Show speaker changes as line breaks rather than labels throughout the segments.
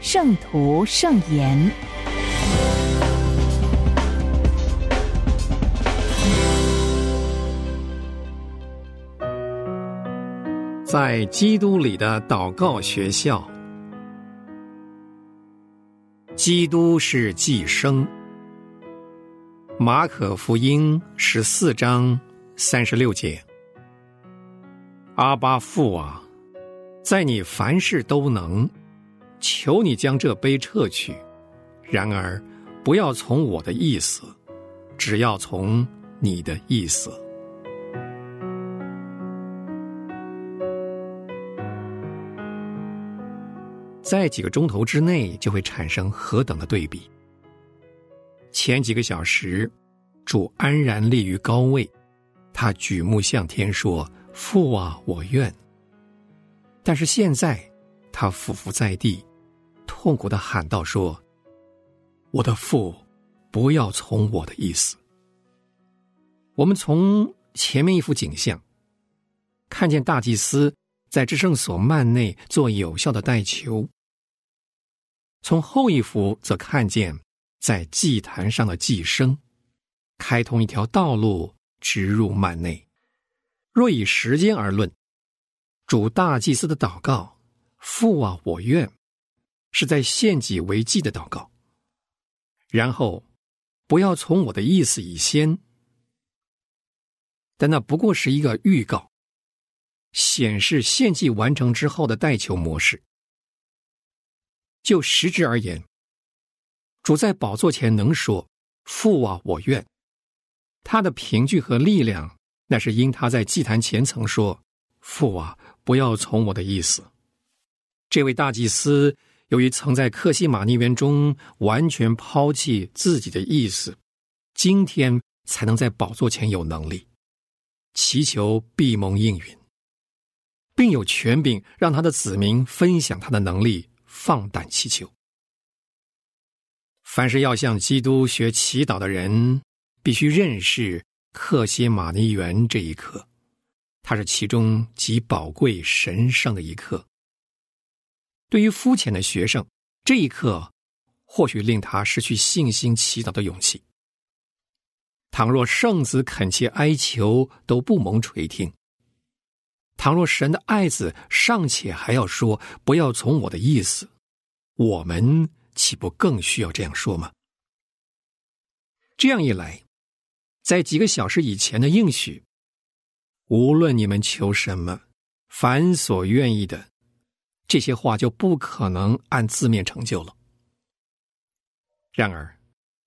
圣徒圣言》。
在基督里的祷告学校，基督是寄生。马可福音十四章三十六节：“阿巴父啊，在你凡事都能，求你将这杯撤去。然而，不要从我的意思，只要从你的意思。”在几个钟头之内，就会产生何等的对比。前几个小时，主安然立于高位，他举目向天说：“父啊，我愿。”但是现在，他俯伏在地，痛苦的喊道：“说，我的父，不要从我的意思。”我们从前面一幅景象，看见大祭司在至圣所幔内做有效的代求；从后一幅则看见。在祭坛上的祭牲，开通一条道路，直入幔内。若以时间而论，主大祭司的祷告“父啊，我愿”，是在献己为祭的祷告。然后，不要从我的意思以先，但那不过是一个预告，显示献祭完成之后的代求模式。就实质而言。主在宝座前能说：“父啊，我愿。”他的凭据和力量，那是因他在祭坛前曾说：“父啊，不要从我的意思。”这位大祭司由于曾在克西马尼园中完全抛弃自己的意思，今天才能在宝座前有能力祈求闭蒙应允，并有权柄让他的子民分享他的能力，放胆祈求。凡是要向基督学祈祷的人，必须认识克西马尼园这一课，它是其中极宝贵神圣的一课。对于肤浅的学生，这一课或许令他失去信心祈祷的勇气。倘若圣子恳切哀求都不蒙垂听，倘若神的爱子尚且还要说不要从我的意思，我们。岂不更需要这样说吗？这样一来，在几个小时以前的应许，无论你们求什么，凡所愿意的，这些话就不可能按字面成就了。然而，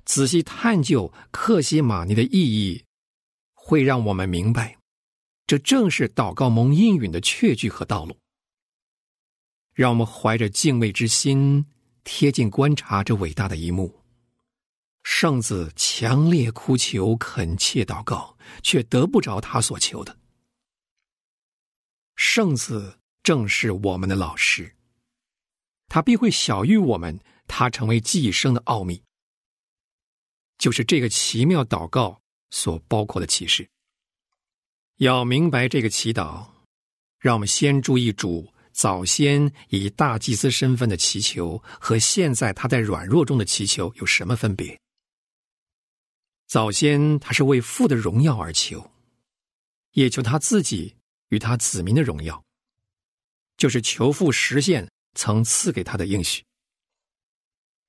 仔细探究克西玛尼的意义，会让我们明白，这正是祷告蒙应允的确据和道路。让我们怀着敬畏之心。贴近观察这伟大的一幕，圣子强烈哭求、恳切祷告，却得不着他所求的。圣子正是我们的老师，他必会晓谕我们，他成为寄生的奥秘，就是这个奇妙祷告所包括的启示。要明白这个祈祷，让我们先注意主。早先以大祭司身份的祈求和现在他在软弱中的祈求有什么分别？早先他是为父的荣耀而求，也求他自己与他子民的荣耀，就是求父实现曾赐给他的应许。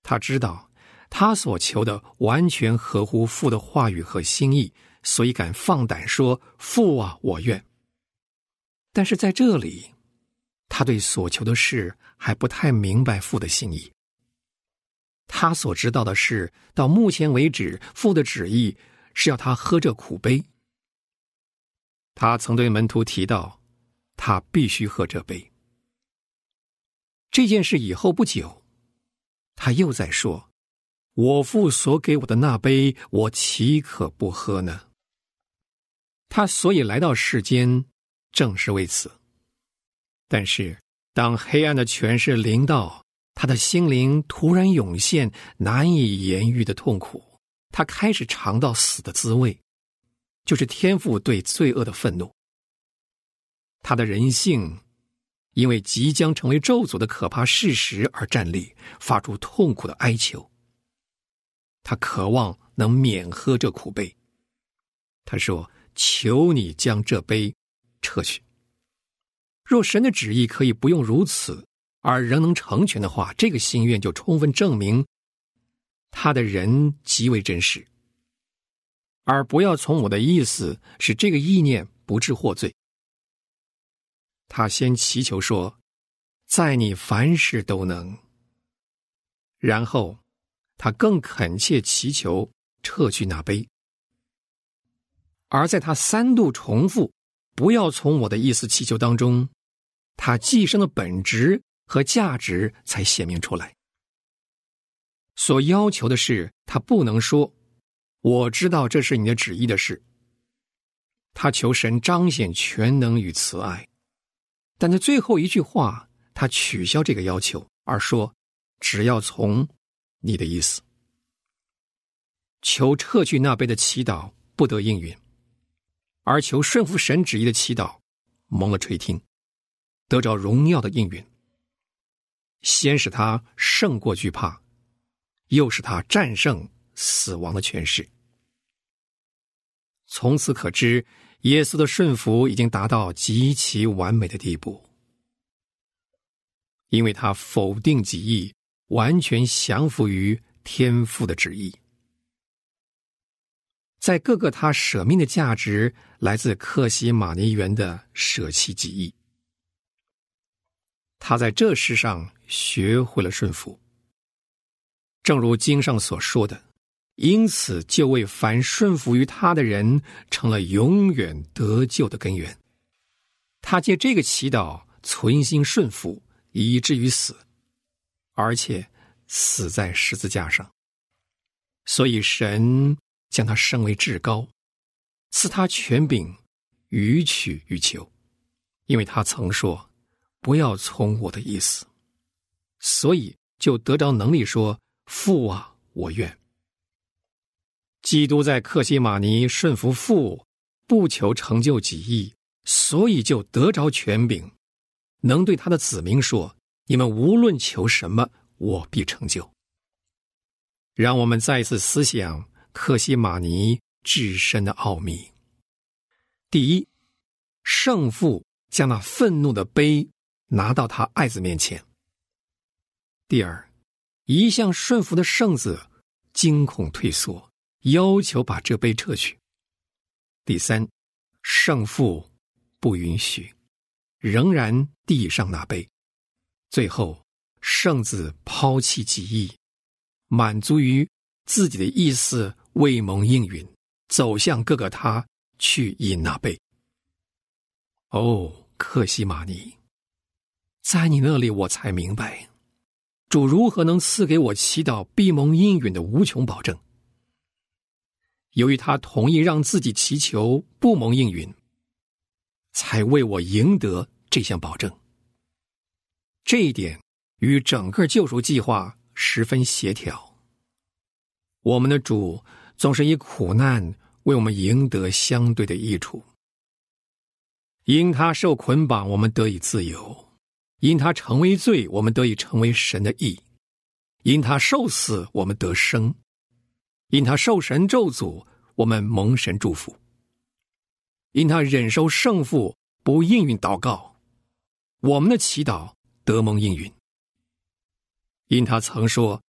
他知道他所求的完全合乎父的话语和心意，所以敢放胆说：“父啊，我愿。”但是在这里。他对所求的事还不太明白父的心意。他所知道的是，到目前为止，父的旨意是要他喝这苦杯。他曾对门徒提到，他必须喝这杯。这件事以后不久，他又在说：“我父所给我的那杯，我岂可不喝呢？”他所以来到世间，正是为此。但是，当黑暗的权势临到，他的心灵突然涌现难以言喻的痛苦，他开始尝到死的滋味，就是天父对罪恶的愤怒。他的人性。因为即将成为咒诅的可怕事实而站立，发出痛苦的哀求。他渴望能免喝这苦杯。他说：“求你将这杯撤去。若神的旨意可以不用如此，而仍能成全的话，这个心愿就充分证明他的人极为真实。而不要从我的意思使这个意念不致获罪。”他先祈求说：“在你凡事都能。”然后，他更恳切祈求撤去那杯。而在他三度重复“不要从我的意思祈求”当中，他寄生的本质和价值才显明出来。所要求的是，他不能说“我知道这是你的旨意的事”。他求神彰显全能与慈爱。但在最后一句话，他取消这个要求，而说：“只要从你的意思，求撤去那杯的祈祷不得应允，而求顺服神旨意的祈祷蒙了垂听，得着荣耀的应允。先使他胜过惧怕，又使他战胜死亡的权势。从此可知。”耶稣的顺服已经达到极其完美的地步，因为他否定己意，完全降服于天父的旨意。在各个他舍命的价值来自克西马尼园的舍弃己意，他在这世上学会了顺服，正如经上所说的。因此，就为凡顺服于他的人，成了永远得救的根源。他借这个祈祷存心顺服，以至于死，而且死在十字架上。所以，神将他升为至高，赐他权柄，予取予求，因为他曾说：“不要从我的意思。”所以，就得着能力说：“父啊，我愿。”基督在克西马尼顺服父，不求成就己意，所以就得着权柄，能对他的子民说：“你们无论求什么，我必成就。”让我们再一次思想克西马尼至深的奥秘。第一，圣父将那愤怒的杯拿到他爱子面前；第二，一向顺服的圣子惊恐退缩。要求把这杯撤去。第三，圣父不允许，仍然递上那杯。最后，圣子抛弃己意，满足于自己的意思，未蒙应允，走向各个他去饮那杯。哦，克西玛尼，在你那里，我才明白，主如何能赐给我祈祷必蒙应允的无穷保证。由于他同意让自己祈求不蒙应允，才为我赢得这项保证。这一点与整个救赎计划十分协调。我们的主总是以苦难为我们赢得相对的益处。因他受捆绑，我们得以自由；因他成为罪，我们得以成为神的义；因他受死，我们得生。因他受神咒诅，我们蒙神祝福；因他忍受胜负，不应允祷告，我们的祈祷得蒙应允。因他曾说：“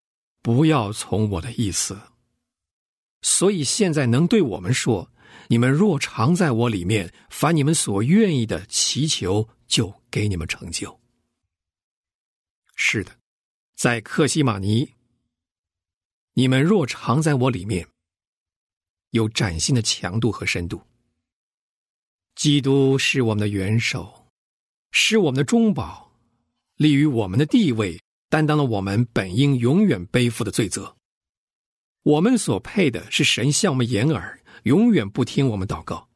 不要从我的意思。”所以现在能对我们说：“你们若常在我里面，凡你们所愿意的祈求，就给你们成就。”是的，在克西马尼。你们若常在我里面，有崭新的强度和深度。基督是我们的元首，是我们的中保，立于我们的地位担当了我们本应永远背负的罪责。我们所配的是神向我们掩耳，永远不听我们祷告。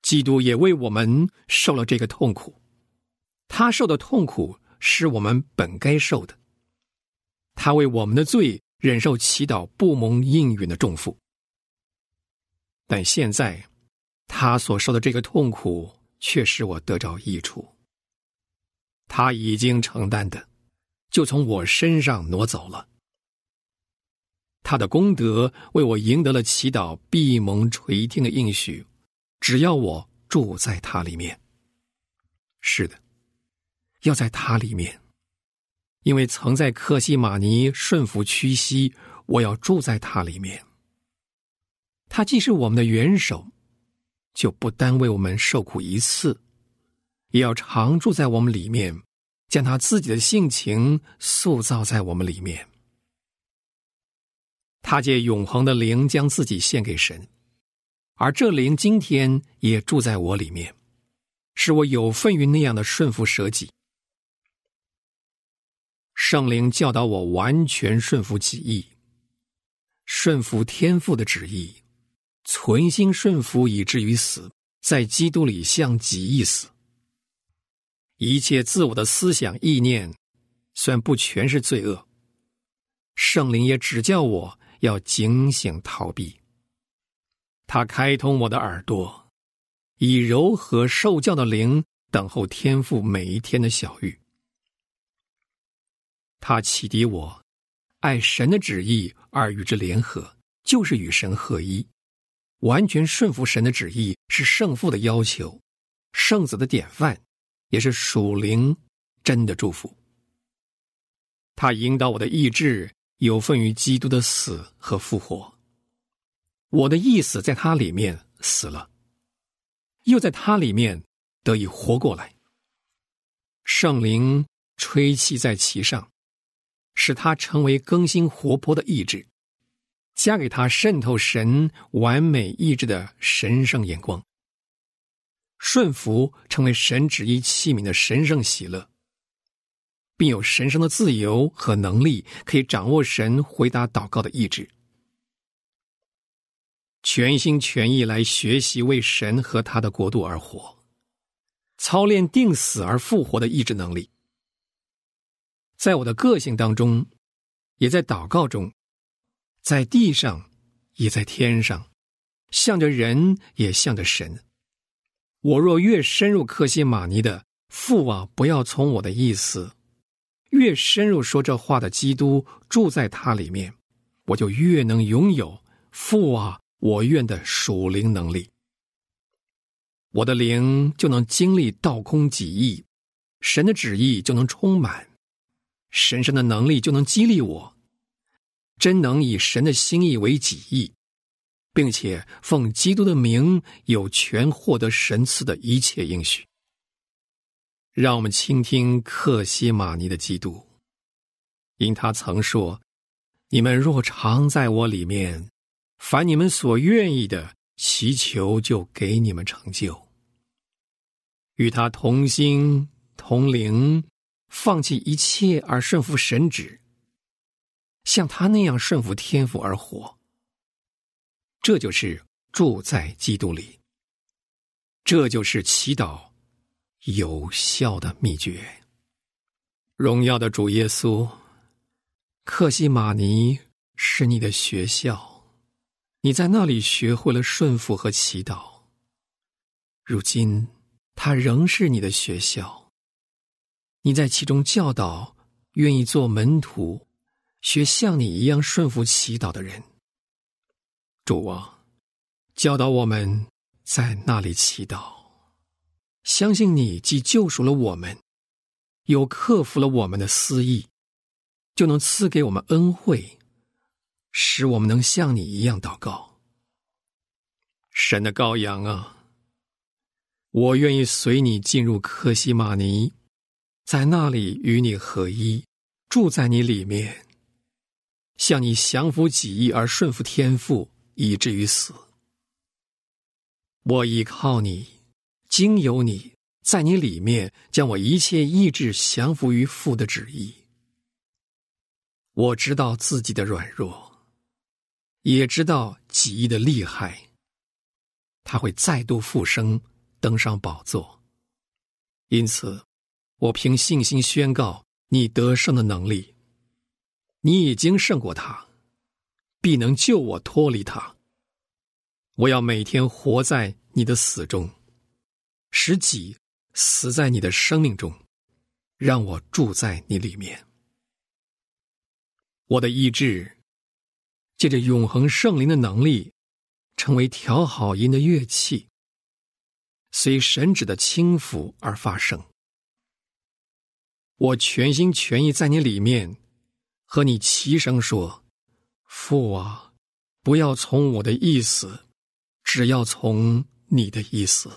基督也为我们受了这个痛苦，他受的痛苦是我们本该受的。他为我们的罪忍受祈祷不蒙应允的重负，但现在他所受的这个痛苦却使我得着益处。他已经承担的，就从我身上挪走了。他的功德为我赢得了祈祷闭蒙垂听的应许。只要我住在他里面，是的，要在他里面，因为曾在克西马尼顺服屈膝，我要住在它里面。他既是我们的元首，就不单为我们受苦一次，也要常住在我们里面，将他自己的性情塑造在我们里面。他借永恒的灵将自己献给神。而这灵今天也住在我里面，使我有份于那样的顺服舍己。圣灵教导我完全顺服己意，顺服天父的旨意，存心顺服以至于死，在基督里向己意死。一切自我的思想意念，虽然不全是罪恶，圣灵也指教我要警醒逃避。他开通我的耳朵，以柔和受教的灵等候天父每一天的小玉。他启迪我，爱神的旨意而与之联合，就是与神合一，完全顺服神的旨意是圣父的要求，圣子的典范，也是属灵真的祝福。他引导我的意志有份于基督的死和复活。我的意思在他里面死了，又在他里面得以活过来。圣灵吹气在其上，使他成为更新活泼的意志，加给他渗透神完美意志的神圣眼光。顺服成为神旨意器皿的神圣喜乐，并有神圣的自由和能力，可以掌握神回答祷告的意志。全心全意来学习为神和他的国度而活，操练定死而复活的意志能力，在我的个性当中，也在祷告中，在地上，也在天上，向着人，也向着神。我若越深入克西玛尼的父啊，不要从我的意思，越深入说这话的基督住在他里面，我就越能拥有父啊。我愿的属灵能力，我的灵就能经历倒空己意，神的旨意就能充满，神圣的能力就能激励我，真能以神的心意为己意，并且奉基督的名有权获得神赐的一切应许。让我们倾听克西玛尼的基督，因他曾说：“你们若常在我里面。”凡你们所愿意的，祈求就给你们成就。与他同心同灵，放弃一切而顺服神旨，像他那样顺服天赋而活。这就是住在基督里，这就是祈祷有效的秘诀。荣耀的主耶稣，克西玛尼是你的学校。你在那里学会了顺服和祈祷，如今它仍是你的学校。你在其中教导愿意做门徒、学像你一样顺服祈祷的人。主啊，教导我们在那里祈祷，相信你既救赎了我们，又克服了我们的私意，就能赐给我们恩惠。使我们能像你一样祷告，神的羔羊啊，我愿意随你进入克西玛尼，在那里与你合一，住在你里面，向你降服己意而顺服天赋，以至于死。我依靠你，经由你，在你里面将我一切意志降服于父的旨意，我知道自己的软弱，也知道己意的厉害。他会再度复生，登上宝座。因此，我凭信心宣告你得胜的能力。你已经胜过他，必能救我脱离他。我要每天活在你的死中，使己死在你的生命中，让我住在你里面。我的意志借着永恒圣灵的能力，成为调好音的乐器，随神旨的轻抚而发生。我全心全意在你里面，和你齐声说：“父啊，不要从我的意思。”只要从你的意思，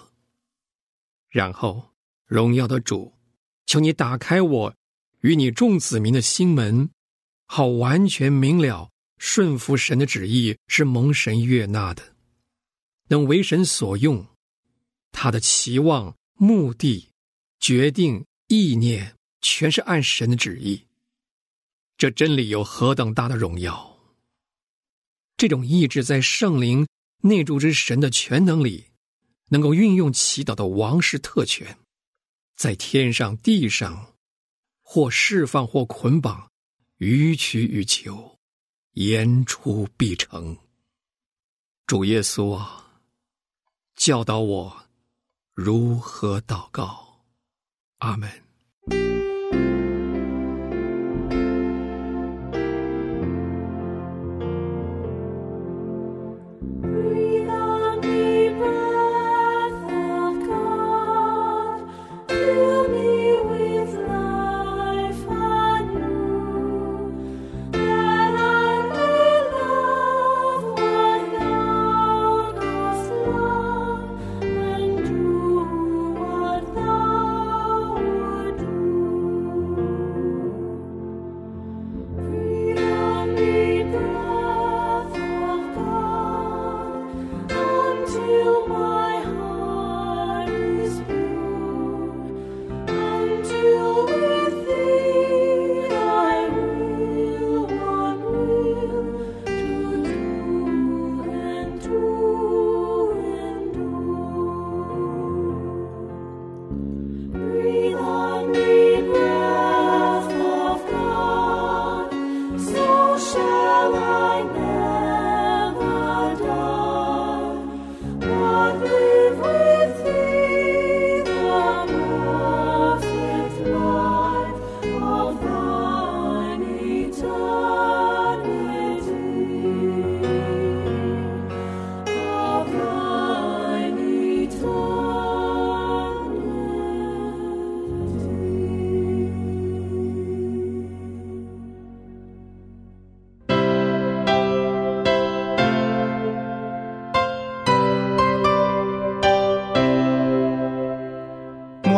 然后荣耀的主，求你打开我与你众子民的心门，好完全明了顺服神的旨意是蒙神悦纳的，能为神所用，他的期望、目的、决定、意念，全是按神的旨意。这真理有何等大的荣耀！这种意志在圣灵。内住之神的全能里，能够运用祈祷的王室特权，在天上地上，或释放或捆绑，予取予求，言出必成。主耶稣啊，教导我如何祷告。阿门。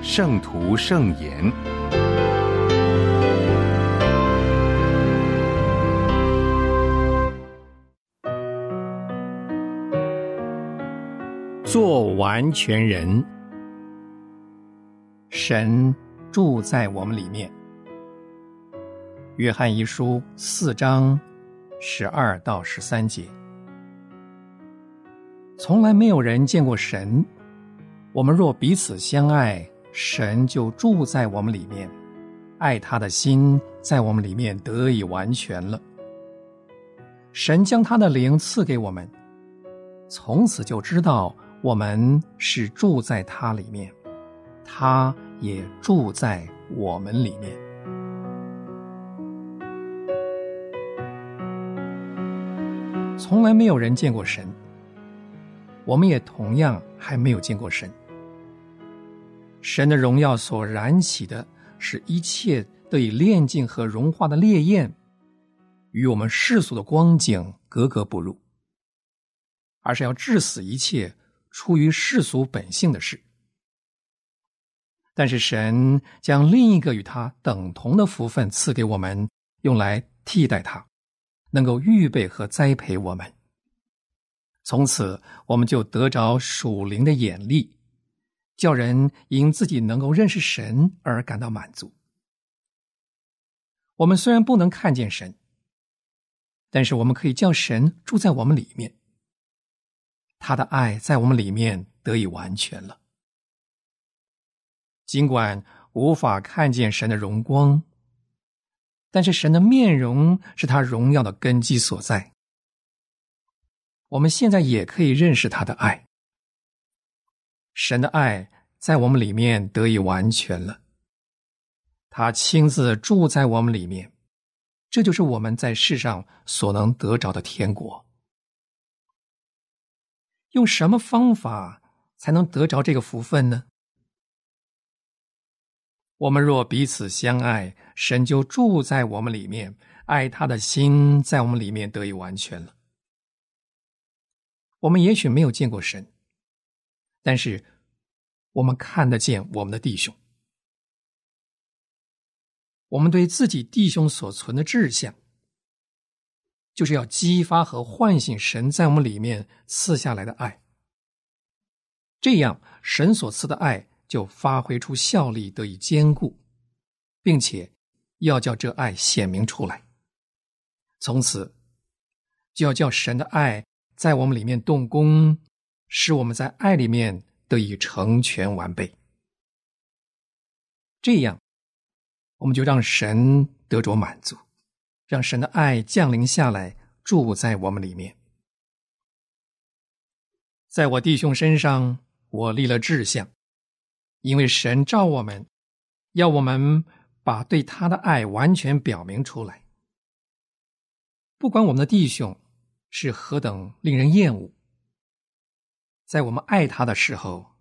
圣徒圣言，
做完全人，神住在我们里面。约翰一书四章十二到十三节，从来没有人见过神。我们若彼此相爱。神就住在我们里面，爱他的心在我们里面得以完全了。神将他的灵赐给我们，从此就知道我们是住在他里面，他也住在我们里面。从来没有人见过神，我们也同样还没有见过神。神的荣耀所燃起的，是一切得以炼净和融化的烈焰，与我们世俗的光景格格不入，而是要致死一切出于世俗本性的事。但是神将另一个与他等同的福分赐给我们，用来替代他，能够预备和栽培我们。从此，我们就得着属灵的眼力，叫人因自己能够认识神而感到满足。我们虽然不能看见神，但是我们可以叫神住在我们里面，他的爱在我们里面得以完全了。尽管无法看见神的荣光，但是神的面容是他荣耀的根基所在。我们现在也可以认识他的爱，神的爱在我们里面得以完全了。他亲自住在我们里面，这就是我们在世上所能得着的天国。用什么方法才能得着这个福分呢？我们若彼此相爱，神就住在我们里面，爱他的心在我们里面得以完全了。我们也许没有见过神，但是我们看得见我们的弟兄。我们对自己弟兄所存的志向，就是要激发和唤醒神在我们里面赐下来的爱，这样神所赐的爱。就发挥出效力，得以坚固，并且要叫这爱显明出来。从此，就要叫神的爱在我们里面动工，使我们在爱里面得以成全完备。这样，我们就让神得着满足，让神的爱降临下来，住在我们里面。在我弟兄身上，我立了志向。因为神召我们，要我们把对他的爱完全表明出来。不管我们的弟兄是何等令人厌恶，在我们爱他的时候，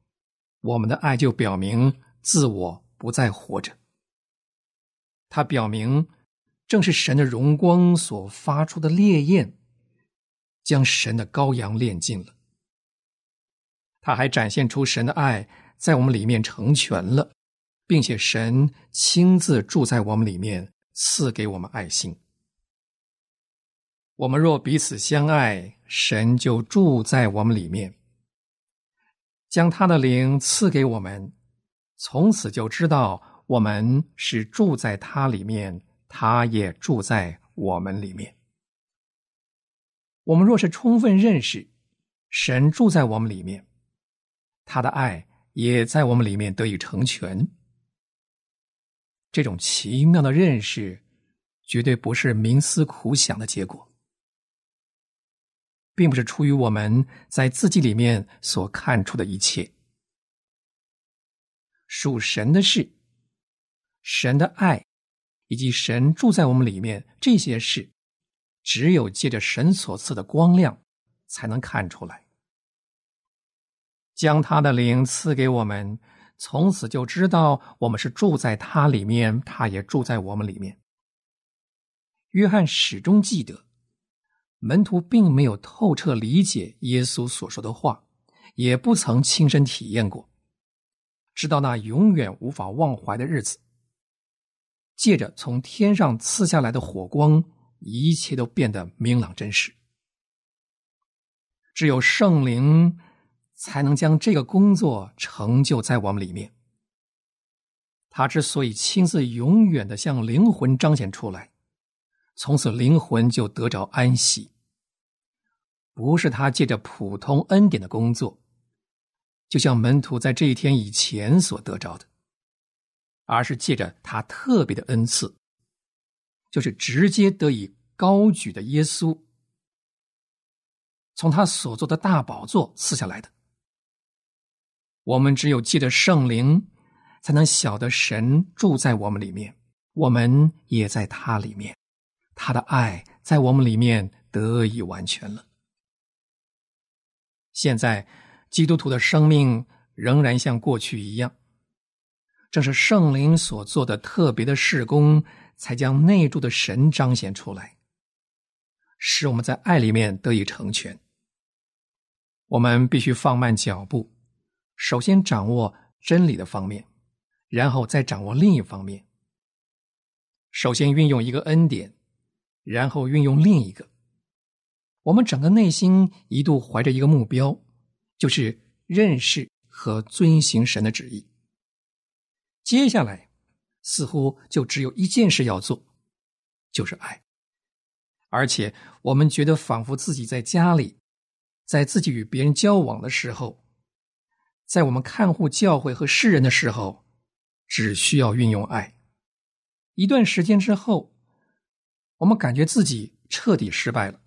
我们的爱就表明自我不再活着。他表明，正是神的荣光所发出的烈焰，将神的羔羊炼尽了。他还展现出神的爱。在我们里面成全了，并且神亲自住在我们里面，赐给我们爱心。我们若彼此相爱，神就住在我们里面，将他的灵赐给我们，从此就知道我们是住在他里面，他也住在我们里面。我们若是充分认识神住在我们里面，他的爱。也在我们里面得以成全。这种奇妙的认识，绝对不是冥思苦想的结果，并不是出于我们在自己里面所看出的一切。属神的事、神的爱，以及神住在我们里面这些事，只有借着神所赐的光亮，才能看出来。将他的灵赐给我们，从此就知道我们是住在他里面，他也住在我们里面。约翰始终记得，门徒并没有透彻理解耶稣所说的话，也不曾亲身体验过，直到那永远无法忘怀的日子，借着从天上刺下来的火光，一切都变得明朗真实。只有圣灵。才能将这个工作成就在我们里面。他之所以亲自永远的向灵魂彰显出来，从此灵魂就得着安息。不是他借着普通恩典的工作，就像门徒在这一天以前所得着的，而是借着他特别的恩赐，就是直接得以高举的耶稣，从他所做的大宝座赐下来的。我们只有借着圣灵，才能晓得神住在我们里面，我们也在他里面，他的爱在我们里面得以完全了。现在，基督徒的生命仍然像过去一样，正是圣灵所做的特别的事工，才将内住的神彰显出来，使我们在爱里面得以成全。我们必须放慢脚步，首先掌握真理的方面，然后再掌握另一方面。首先运用一个恩典，然后运用另一个。我们整个内心一度怀着一个目标，就是认识和遵行神的旨意。接下来，似乎就只有一件事要做，就是爱。而且，我们觉得仿佛自己在家里，在自己与别人交往的时候，在我们看护教会和世人的时候，只需要运用爱。一段时间之后，我们感觉自己彻底失败了。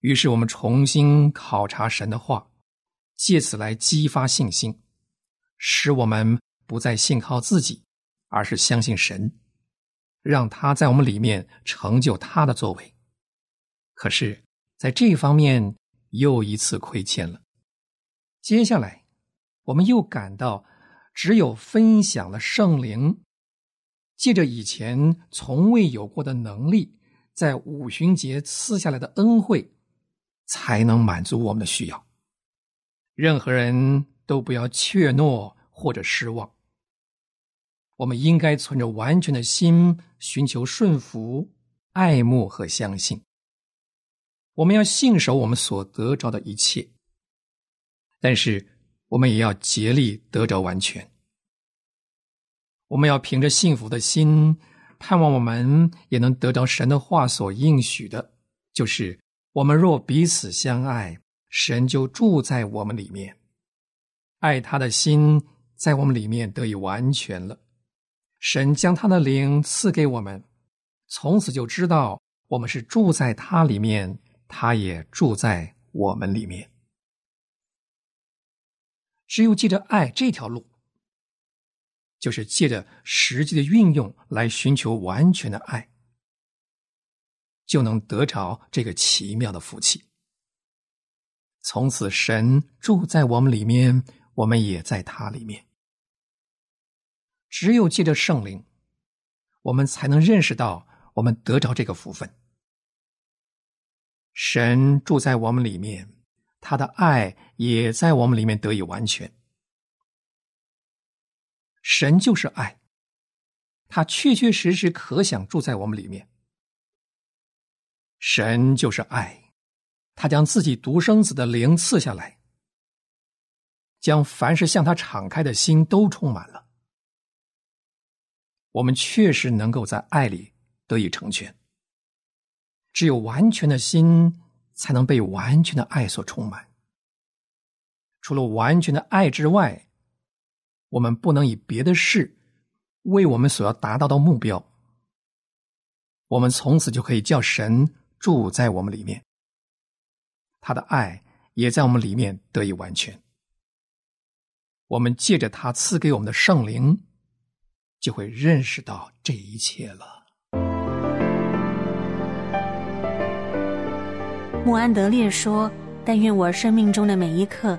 于是，我们重新考察神的话，借此来激发信心，使我们不再信靠自己，而是相信神，让他在我们里面成就他的作为。可是，在这方面又一次亏欠了。接下来，我们又感到，只有分享了圣灵，借着以前从未有过的能力，在五旬节赐下来的恩惠。才能满足我们的需要。任何人都不要怯懦或者失望。我们应该存着完全的心，寻求顺服、爱慕和相信。我们要信守我们所得着的一切，但是我们也要竭力得着完全。我们要凭着幸福的心，盼望我们也能得着神的话所应许的，就是。我们若彼此相爱，神就住在我们里面，爱他的心在我们里面得以完全了。神将他的灵赐给我们，从此就知道我们是住在他里面，他也住在我们里面。只有记着爱这条路，就是借着实际的运用来寻求完全的爱。就能得着这个奇妙的福气。从此，神住在我们里面，我们也在他里面。只有借着圣灵，我们才能认识到我们得着这个福分。神住在我们里面，他的爱也在我们里面得以完全。神就是爱，他确确实实可想住在我们里面。神就是爱，他将自己独生子的灵赐下来，将凡是向他敞开的心都充满了。我们确实能够在爱里得以成全。只有完全的心，才能被完全的爱所充满。除了完全的爱之外，我们不能以别的事为我们所要达到的目标。我们从此就可以叫神。住在我们里面，他的爱也在我们里面得以完全。我们借着他赐给我们的圣灵，就会认识到这一切了。
穆安德烈说：“但愿我生命中的每一刻